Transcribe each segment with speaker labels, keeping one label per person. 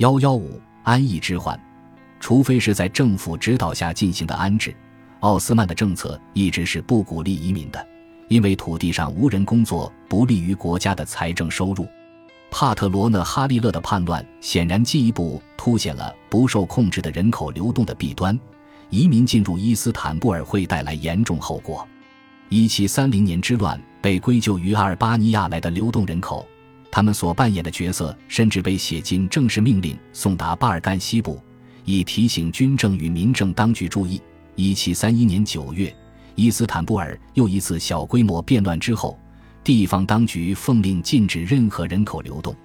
Speaker 1: 幺幺五安逸之患，除非是在政府指导下进行的安置，奥斯曼的政策一直是不鼓励移民的，因为土地上无人工作不利于国家的财政收入。帕特罗讷哈利勒的叛乱显然进一步凸显了不受控制的人口流动的弊端，移民进入伊斯坦布尔会带来严重后果。一七三零年之乱被归咎于阿尔巴尼亚来的流动人口，他们所扮演的角色甚至被写进正式命令送达巴尔干西部，以提醒军政与民政当局注意。一七三一年九月，伊斯坦布尔又一次小规模变乱之后。地方当局奉令禁止任何人口流动。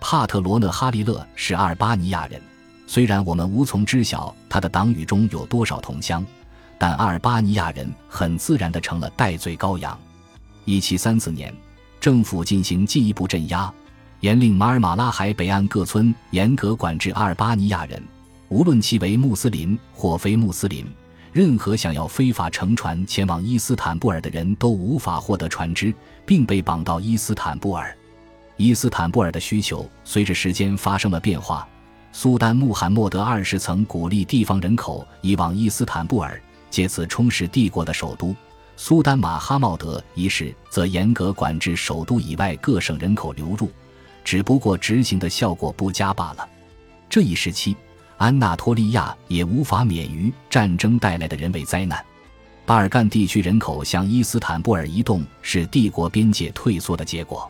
Speaker 1: 帕特罗讷哈利勒是阿尔巴尼亚人，虽然我们无从知晓他的党羽中有多少同乡，但阿尔巴尼亚人很自然地成了戴罪羔羊。一七三四年，政府进行进一步镇压，严令马尔马拉海北岸各村严格管制阿尔巴尼亚人，无论其为穆斯林或非穆斯林。任何想要非法乘船前往伊斯坦布尔的人都无法获得船只，并被绑到伊斯坦布尔。伊斯坦布尔的需求随着时间发生了变化。苏丹穆罕默德二世曾鼓励地方人口移往伊斯坦布尔，借此充实帝国的首都。苏丹马哈茂德一世则严格管制首都以外各省人口流入，只不过执行的效果不佳罢了。这一时期。安纳托利亚也无法免于战争带来的人为灾难。巴尔干地区人口向伊斯坦布尔移动是帝国边界退缩的结果，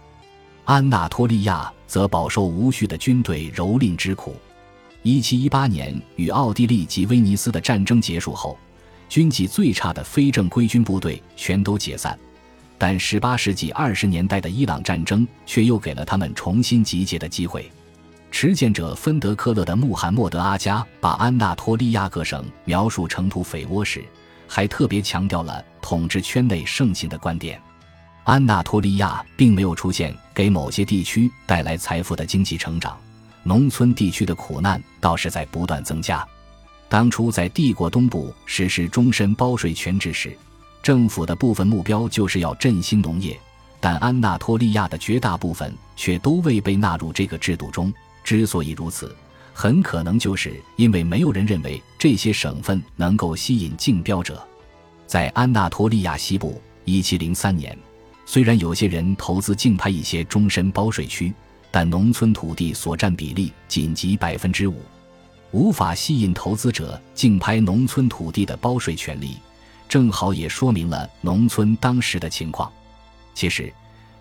Speaker 1: 安纳托利亚则饱受无序的军队蹂躏之苦。1718年与奥地利及威尼斯的战争结束后，军纪最差的非正规军部队全都解散，但18世纪20年代的伊朗战争却又给了他们重新集结的机会。持剑者芬德科勒的穆罕默德阿加把安纳托利亚各省描述成土匪窝时，还特别强调了统治圈内盛行的观点。安纳托利亚并没有出现给某些地区带来财富的经济成长，农村地区的苦难倒是在不断增加。当初在帝国东部实施终身包税权制时，政府的部分目标就是要振兴农业，但安纳托利亚的绝大部分却都未被纳入这个制度中。之所以如此，很可能就是因为没有人认为这些省份能够吸引竞标者。在安纳托利亚西部，1703年，虽然有些人投资竞拍一些终身包税区，但农村土地所占比例仅及百分之五，无法吸引投资者竞拍农村土地的包税权利。正好也说明了农村当时的情况。其实。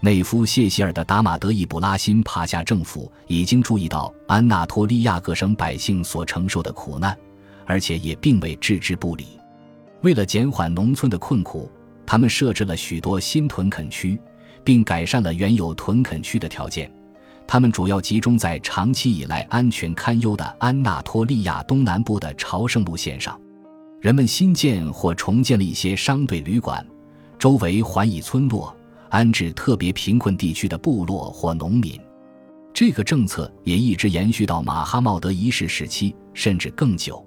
Speaker 1: 内夫谢希尔的达马德伊卜拉辛帕夏政府已经注意到安纳托利亚各省百姓所承受的苦难，而且也并未置之不理。为了减缓农村的困苦，他们设置了许多新屯垦区，并改善了原有屯垦区的条件。他们主要集中在长期以来安全堪忧的安纳托利亚东南部的朝圣路线上。人们新建或重建了一些商队旅馆，周围环以村落。安置特别贫困地区的部落或农民，这个政策也一直延续到马哈茂德一世时期，甚至更久。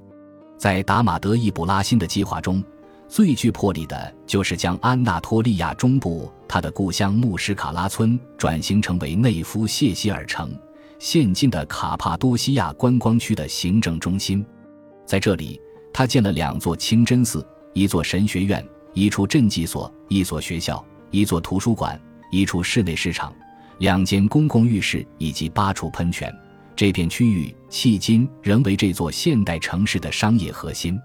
Speaker 1: 在达马德伊卜拉欣的计划中，最具魄力的就是将安纳托利亚中部他的故乡穆什卡拉村转型成为内夫谢希尔城（现今的卡帕多西亚观光区）的行政中心。在这里，他建了两座清真寺、一座神学院、一处赈济所、一所学校。一座图书馆，一处室内市场，两间公共浴室以及八处喷泉。这片区域迄今仍为这座现代城市的商业核心。